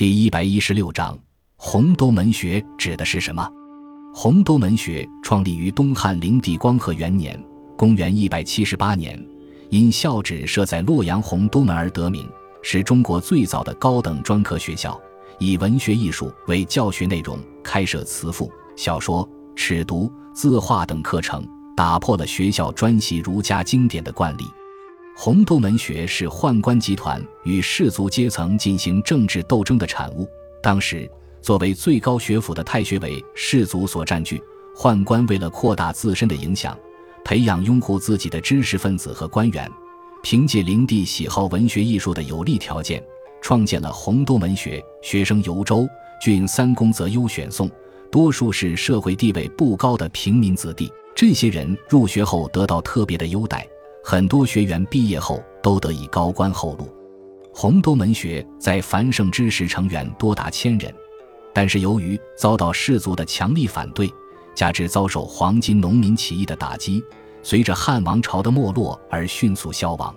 第一百一十六章，洪都门学指的是什么？洪都门学创立于东汉灵帝光和元年（公元一百七十八年），因校址设在洛阳洪都门而得名，是中国最早的高等专科学校，以文学艺术为教学内容，开设词赋、小说、尺牍、字画等课程，打破了学校专习儒家经典的惯例。洪都门学是宦官集团与士族阶层进行政治斗争的产物。当时，作为最高学府的太学为士族所占据，宦官为了扩大自身的影响，培养拥护自己的知识分子和官员，凭借灵帝喜好文学艺术的有利条件，创建了洪都门学。学生由州郡三公则优选送，多数是社会地位不高的平民子弟。这些人入学后得到特别的优待。很多学员毕业后都得以高官厚禄。洪都门学在繁盛之时，成员多达千人，但是由于遭到士族的强力反对，加之遭受黄金农民起义的打击，随着汉王朝的没落而迅速消亡。